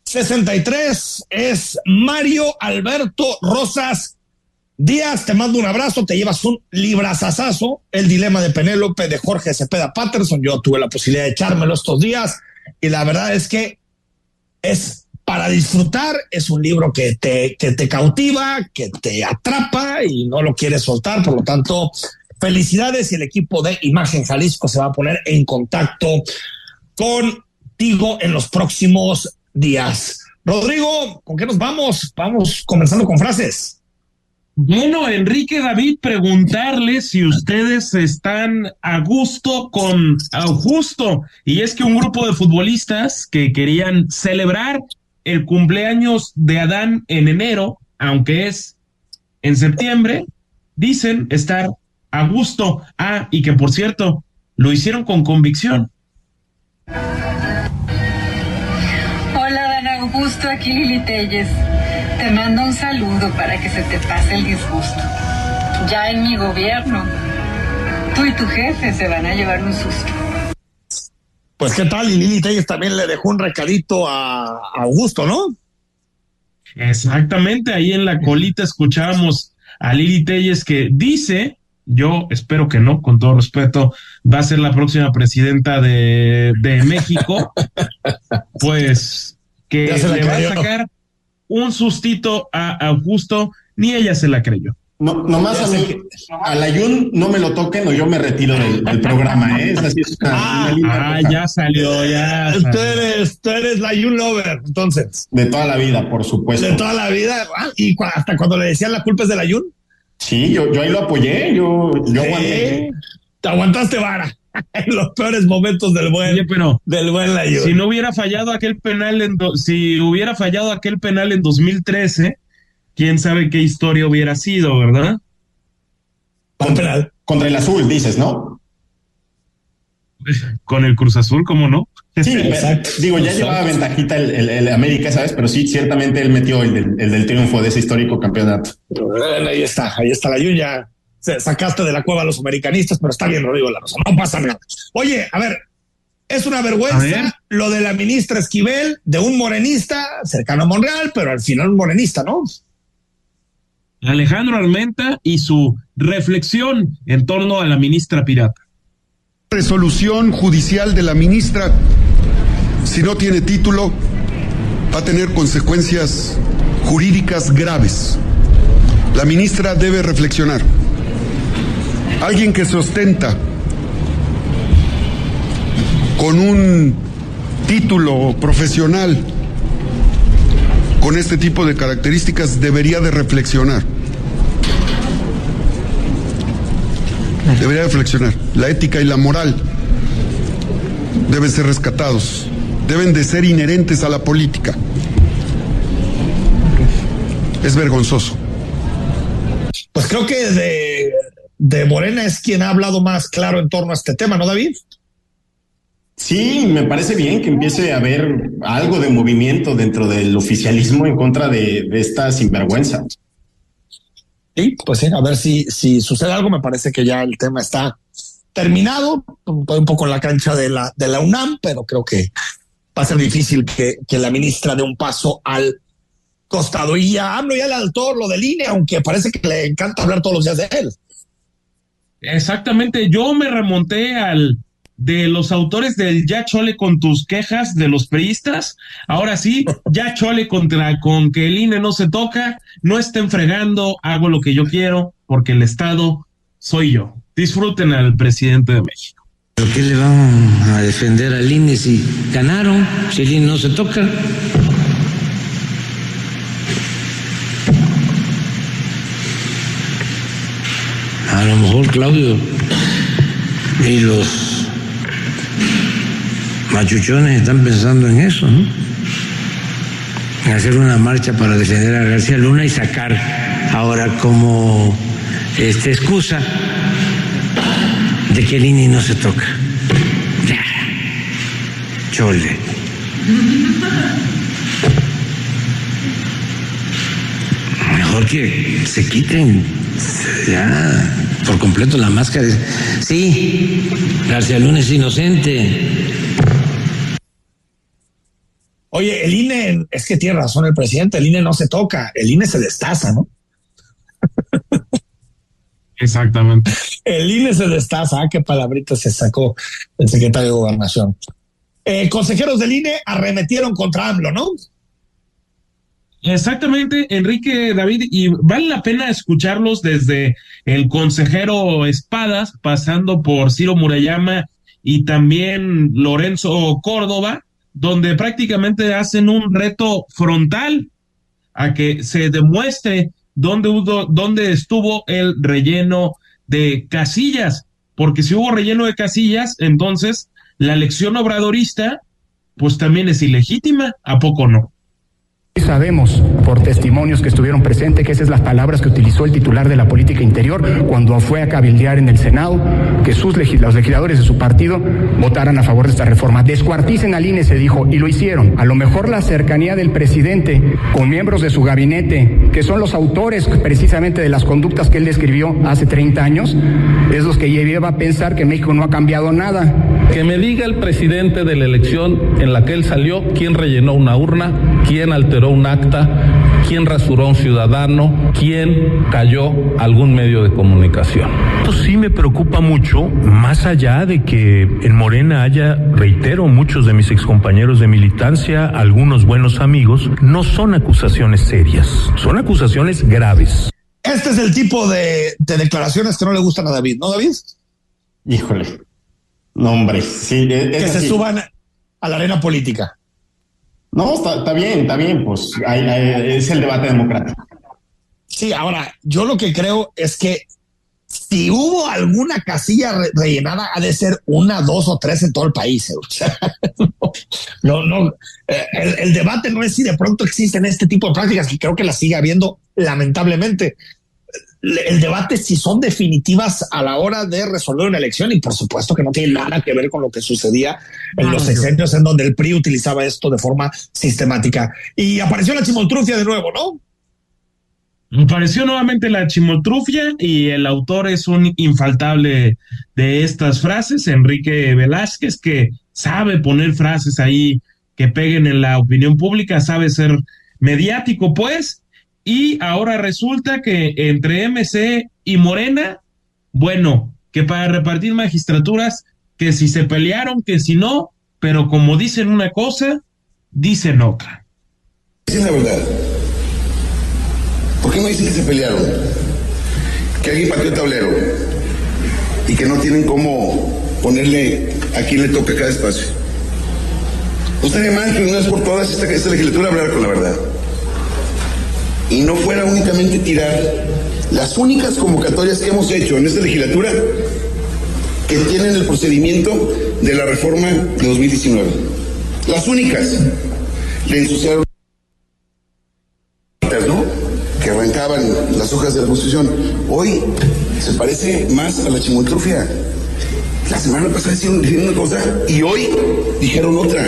63 es Mario Alberto Rosas Díaz. Te mando un abrazo, te llevas un librazazazo. El dilema de Penélope de Jorge Cepeda Patterson. Yo tuve la posibilidad de echármelo estos días y la verdad es que es para disfrutar. Es un libro que te, que te cautiva, que te atrapa y no lo quieres soltar. Por lo tanto, felicidades y el equipo de Imagen Jalisco se va a poner en contacto contigo en los próximos días. Rodrigo, ¿con qué nos vamos? Vamos comenzando con frases. Bueno, Enrique David, preguntarle si ustedes están a gusto con Augusto. Y es que un grupo de futbolistas que querían celebrar el cumpleaños de Adán en enero, aunque es en septiembre, dicen estar a gusto. Ah, y que por cierto, lo hicieron con convicción. Hola, Dan Augusto, aquí Lili Telles. Te mando un saludo para que se te pase el disgusto. Ya en mi gobierno, tú y tu jefe se van a llevar un susto. Pues qué tal, y Lili Telles también le dejó un recadito a, a Augusto, ¿no? Exactamente, ahí en la colita escuchábamos a Lili Telles que dice, yo espero que no, con todo respeto, va a ser la próxima presidenta de, de México, pues que le va a sacar un sustito a Augusto, ni ella se la creyó. No, nomás a mí, al Ayun no me lo toquen o yo me retiro del, del programa, ¿eh? Es así, es una- una linda Ah, ya salió, ya. Tú eres, tú eres la You Lover, entonces. De toda la vida, por supuesto. De toda la vida. Ah, y hasta cuando le decían la culpa es de la Yun. Sí, yo, yo ahí lo apoyé, yo, yo Sí. aguanté. Te aguantaste vara. En los peores momentos del buen, Oye, pero del buen Layún. si no hubiera fallado aquel penal en do- si hubiera fallado aquel penal en 2013, quién sabe qué historia hubiera sido, ¿verdad? Contra, contra el azul, dices, ¿no? Con el Cruz Azul, ¿cómo no? Sí, Exacto. digo, ya Exacto. llevaba ventajita el, el- el América, ¿sabes? Pero sí, ciertamente él metió el del, el del triunfo de ese histórico campeonato. Bueno, Ahí está, ahí está la se- sacaste de la cueva a los americanistas, pero está bien, Rodrigo La Rosa. No pasa nada. Oye, a ver, es una vergüenza lo de la ministra Esquivel, de un morenista cercano a Monreal, pero al final un morenista, ¿no? Alejandro Armenta y su reflexión en torno a la ministra pirata. resolución judicial de la ministra, si no tiene título, va a tener consecuencias jurídicas graves. La ministra debe reflexionar. Alguien que se ostenta con un título profesional con este tipo de características debería de reflexionar. Debería reflexionar. La ética y la moral deben ser rescatados, deben de ser inherentes a la política. Es vergonzoso. Pues creo que de, de Morena es quien ha hablado más claro en torno a este tema, ¿no, David? Sí, me parece bien que empiece a haber algo de movimiento dentro del oficialismo en contra de, de esta sinvergüenza. Sí, pues sí, a ver si, si sucede algo. Me parece que ya el tema está terminado. Estoy un poco en la cancha de la, de la UNAM, pero creo que va a ser difícil que, que la ministra dé un paso al costado. Y ya hablo ya al autor, lo del INE, aunque parece que le encanta hablar todos los días de él. Exactamente, yo me remonté al de los autores del Ya Chole con tus quejas de los priistas. Ahora sí, ya Chole contra con que el INE no se toca, no estén fregando, hago lo que yo quiero, porque el Estado soy yo. Disfruten al presidente de México. ¿Pero qué le van a defender al INE si ganaron? Si el INE no se toca. A lo mejor Claudio y los machuchones están pensando en eso, ¿no? En hacer una marcha para defender a García Luna y sacar ahora como este, excusa de que el INE no se toca. Ya. Chole. Mejor que se quiten ya por completo la máscara. Sí, García Luna es inocente. Oye, el INE, es que tiene razón el presidente, el INE no se toca, el INE se destaza, ¿no? Exactamente. El INE se destaza, ¿ah? qué palabrita se sacó el secretario de Gobernación. Eh, consejeros del INE arremetieron contra AMLO, ¿no? Exactamente, Enrique David, y vale la pena escucharlos desde el consejero Espadas, pasando por Ciro Murayama y también Lorenzo Córdoba, donde prácticamente hacen un reto frontal a que se demuestre dónde, dónde estuvo el relleno de casillas, porque si hubo relleno de casillas, entonces la elección obradorista, pues también es ilegítima, ¿a poco no? Sabemos por testimonios que estuvieron presentes que esas son las palabras que utilizó el titular de la política interior cuando fue a cabildear en el Senado, que sus los legisladores de su partido votaran a favor de esta reforma. Descuarticen al INE, se dijo, y lo hicieron. A lo mejor la cercanía del presidente con miembros de su gabinete, que son los autores precisamente de las conductas que él describió hace 30 años, es los que lleva a pensar que México no ha cambiado nada. Que me diga el presidente de la elección en la que él salió quién rellenó una urna, quién alteró un acta, quién rasuró a un ciudadano, quién cayó algún medio de comunicación. Esto sí me preocupa mucho, más allá de que en Morena haya, reitero, muchos de mis excompañeros de militancia, algunos buenos amigos, no son acusaciones serias, son acusaciones graves. Este es el tipo de, de declaraciones que no le gustan a David, ¿no, David? Híjole. No, hombre, sí. que se suban a la arena política. No, está, está bien, está bien, pues hay, hay, es el debate democrático. Sí, ahora, yo lo que creo es que si hubo alguna casilla re rellenada, ha de ser una, dos o tres en todo el país. ¿eh? O sea, no, no, eh, el, el, debate no es si de pronto existen este tipo de prácticas, que creo que las sigue habiendo lamentablemente. El debate si son definitivas a la hora de resolver una elección y por supuesto que no tiene nada que ver con lo que sucedía en los sexenios en donde el PRI utilizaba esto de forma sistemática. Y apareció la chimoltrufia de nuevo, ¿no? Apareció nuevamente la chimoltrufia y el autor es un infaltable de estas frases, Enrique Velázquez, que sabe poner frases ahí que peguen en la opinión pública, sabe ser mediático, pues, y ahora resulta que entre MC y Morena, bueno, que para repartir magistraturas, que si se pelearon, que si no, pero como dicen una cosa, dicen otra. Es la verdad. ¿Por qué no dicen que se pelearon? Que alguien pateó el tablero y que no tienen cómo ponerle a quién le toca cada espacio. No estaría mal que una vez por todas esta, esta legislatura hablara con la verdad. Y no fuera únicamente tirar las únicas convocatorias que hemos hecho en esta legislatura que tienen el procedimiento de la reforma de 2019. Las únicas. Le ensuciaron ¿no? que arrancaban las hojas de la Constitución. Hoy se parece más a la chimoltrufia. La semana pasada hicieron, una cosa y hoy dijeron otra.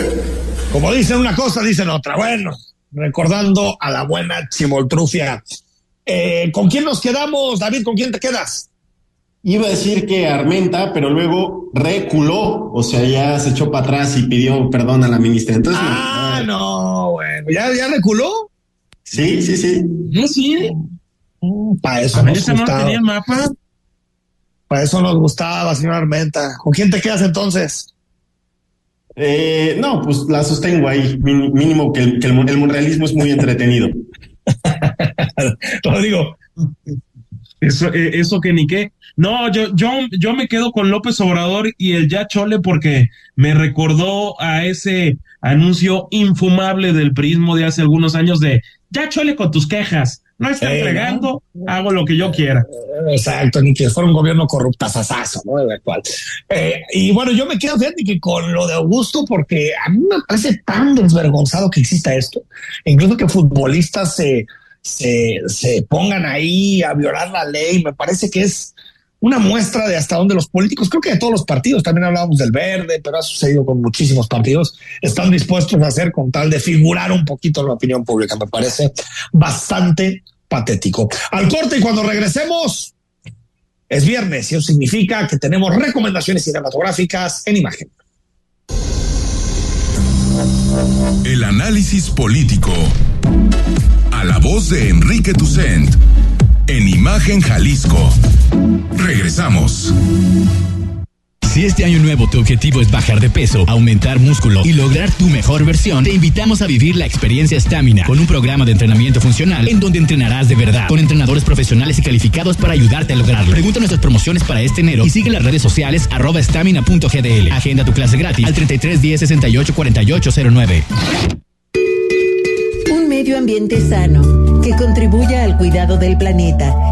Como dicen una cosa, dicen otra. Bueno, recordando a la buena Chimoltrufia. Eh, ¿Con quién nos quedamos, David? ¿Con quién te quedas? Iba a decir que Armenta, pero luego reculó, o sea, ya se echó para atrás y pidió perdón a la ministra. Entonces, ah, no, bueno, ¿ya, ya reculó? Sí, sí, sí. No, sí. Mm, para eso nos ¿Esa no gustaba. tenía mapa? Para eso nos gustaba, señor Armenta. ¿Con quién te quedas entonces? Eh, no, pues la sostengo ahí. Mínimo que, el, que el, el monrealismo es muy entretenido. Lo digo. Eso, eh, eso que ni qué. No, yo, yo, yo me quedo con López Obrador y el ya chole porque me recordó a ese anuncio infumable del prismo de hace algunos años de ya chole con tus quejas. No está Eh, entregando, hago lo que yo quiera. Exacto, ni que fuera un gobierno corruptazazazo, ¿no? De cual. Eh, y bueno, yo me quedo, fíjate que con lo de Augusto, porque a mí me parece tan desvergonzado que exista esto. Incluso que futbolistas se, se, se pongan ahí a violar la ley, me parece que es una muestra de hasta dónde los políticos, creo que de todos los partidos, también hablábamos del verde, pero ha sucedido con muchísimos partidos, están dispuestos a hacer con tal de figurar un poquito en la opinión pública. Me parece bastante patético. Al corte y cuando regresemos, es viernes y eso significa que tenemos recomendaciones cinematográficas en imagen. El análisis político. A la voz de Enrique Tucent. En Imagen Jalisco. Regresamos. Si este año nuevo tu objetivo es bajar de peso, aumentar músculo y lograr tu mejor versión, te invitamos a vivir la experiencia Stamina con un programa de entrenamiento funcional en donde entrenarás de verdad con entrenadores profesionales y calificados para ayudarte a lograrlo. Pregunta nuestras promociones para este enero y sigue las redes sociales arroba stamina.gdl. Agenda tu clase gratis al 33 10 68 48 09. Un medio ambiente sano que contribuya al cuidado del planeta.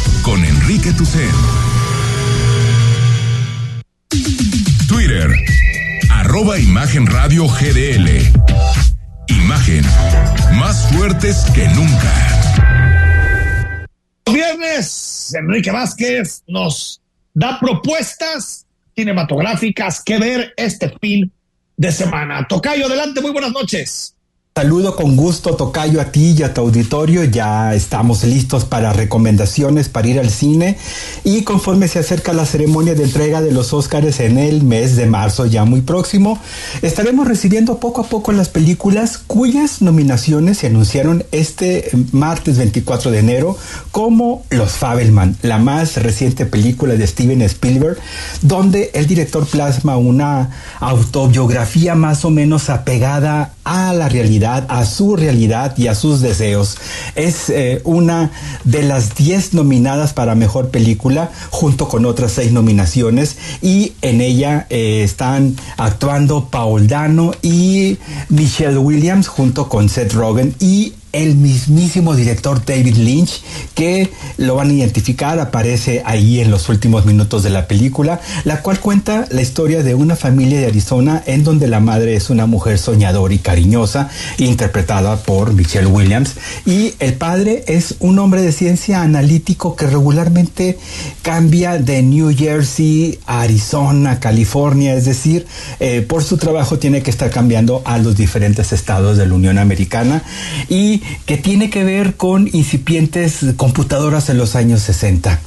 con Enrique Tucen. Twitter, arroba Imagen Radio GDL. Imagen, más fuertes que nunca. Viernes, Enrique Vázquez nos da propuestas cinematográficas que ver este fin de semana. Tocayo, adelante, muy buenas noches. Saludo con gusto, Tocayo, a ti y a tu auditorio. Ya estamos listos para recomendaciones para ir al cine. Y conforme se acerca la ceremonia de entrega de los Óscares en el mes de marzo, ya muy próximo, estaremos recibiendo poco a poco las películas cuyas nominaciones se anunciaron este martes 24 de enero, como Los Fabelman, la más reciente película de Steven Spielberg, donde el director plasma una autobiografía más o menos apegada a la realidad a su realidad y a sus deseos. Es eh, una de las 10 nominadas para mejor película, junto con otras seis nominaciones, y en ella eh, están actuando Paul Dano y Michelle Williams, junto con Seth Rogen y el mismísimo director David Lynch, que lo van a identificar, aparece ahí en los últimos minutos de la película, la cual cuenta la historia de una familia de Arizona en donde la madre es una mujer soñadora y cariñosa, interpretada por Michelle Williams, y el padre es un hombre de ciencia analítico que regularmente cambia de New Jersey a Arizona, California, es decir, eh, por su trabajo tiene que estar cambiando a los diferentes estados de la Unión Americana y que tiene que ver con incipientes computadoras en los años 60.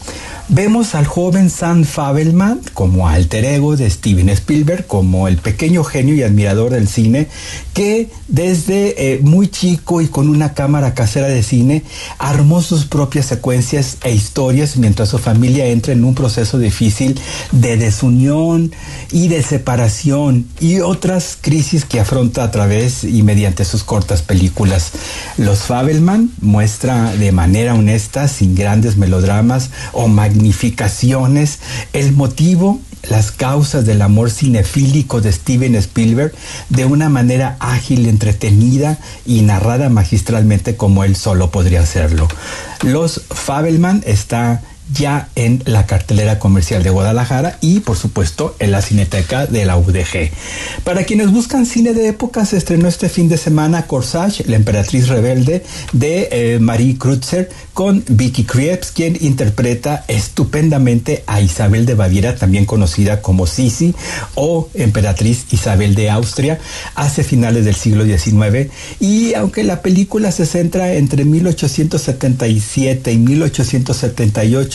Vemos al joven Sam Fabelman como alter ego de Steven Spielberg, como el pequeño genio y admirador del cine, que desde eh, muy chico y con una cámara casera de cine armó sus propias secuencias e historias mientras su familia entra en un proceso difícil de desunión y de separación y otras crisis que afronta a través y mediante sus cortas películas. Los Fabelman muestra de manera honesta, sin grandes melodramas o magnificaciones, el motivo las causas del amor cinefílico de Steven Spielberg de una manera ágil, entretenida y narrada magistralmente como él solo podría hacerlo. Los Fabelman está ya en la cartelera comercial de Guadalajara y por supuesto en la cineteca de la UDG. Para quienes buscan cine de época se estrenó este fin de semana Corsage, la emperatriz rebelde de eh, Marie Kreutzer con Vicky Krieps quien interpreta estupendamente a Isabel de Baviera, también conocida como Sisi o emperatriz Isabel de Austria, hace finales del siglo XIX y aunque la película se centra entre 1877 y 1878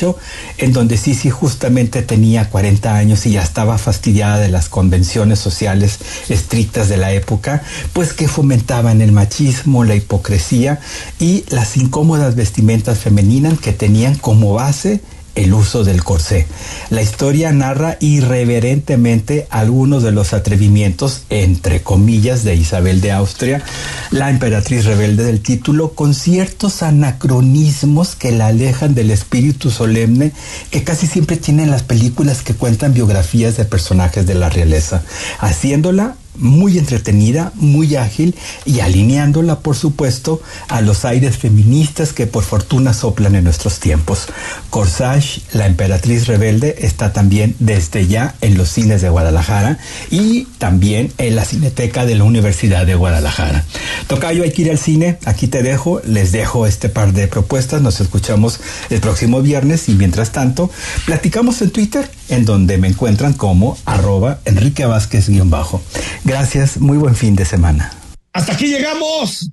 en donde Sisi justamente tenía 40 años y ya estaba fastidiada de las convenciones sociales estrictas de la época, pues que fomentaban el machismo, la hipocresía y las incómodas vestimentas femeninas que tenían como base el uso del corsé. La historia narra irreverentemente algunos de los atrevimientos, entre comillas, de Isabel de Austria, la emperatriz rebelde del título, con ciertos anacronismos que la alejan del espíritu solemne que casi siempre tienen las películas que cuentan biografías de personajes de la realeza, haciéndola muy entretenida, muy ágil y alineándola, por supuesto, a los aires feministas que por fortuna soplan en nuestros tiempos. Corsage, la emperatriz rebelde, está también desde ya en los cines de Guadalajara y también en la cineteca de la Universidad de Guadalajara. Tocayo, hay que ir al cine, aquí te dejo, les dejo este par de propuestas, nos escuchamos el próximo viernes y mientras tanto, platicamos en Twitter, en donde me encuentran como arroba Enrique Vázquez-bajo. Gracias, muy buen fin de semana. Hasta aquí llegamos.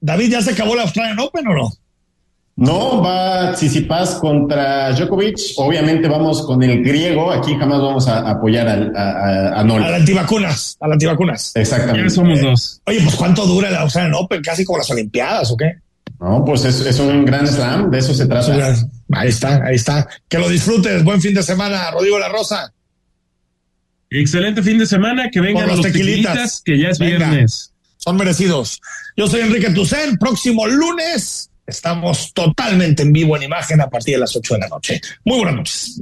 David, ¿ya se acabó la Australian Open o no? No, va Tsitsipas contra Djokovic. Obviamente vamos con el griego. Aquí jamás vamos a apoyar al, a, a, a Nola. A las antivacunas, a las antivacunas. Exactamente. Ya somos dos. Oye, pues ¿cuánto dura la Australian Open? Casi como las Olimpiadas, ¿o qué? No, pues es, es un gran slam, de eso se trata. Ahí está, ahí está. Que lo disfrutes. Buen fin de semana, Rodrigo La Rosa. Excelente fin de semana, que vengan los, los tequilitas, tequilitas, que ya es Venga, viernes. Son merecidos. Yo soy Enrique Tucen, próximo lunes estamos totalmente en vivo en imagen a partir de las 8 de la noche. Muy buenas noches.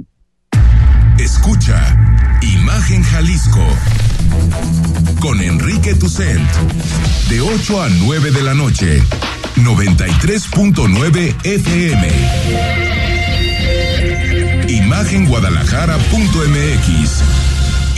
Escucha Imagen Jalisco con Enrique Tucent de 8 a 9 de la noche, 93.9 FM. Imagenguadalajara.mx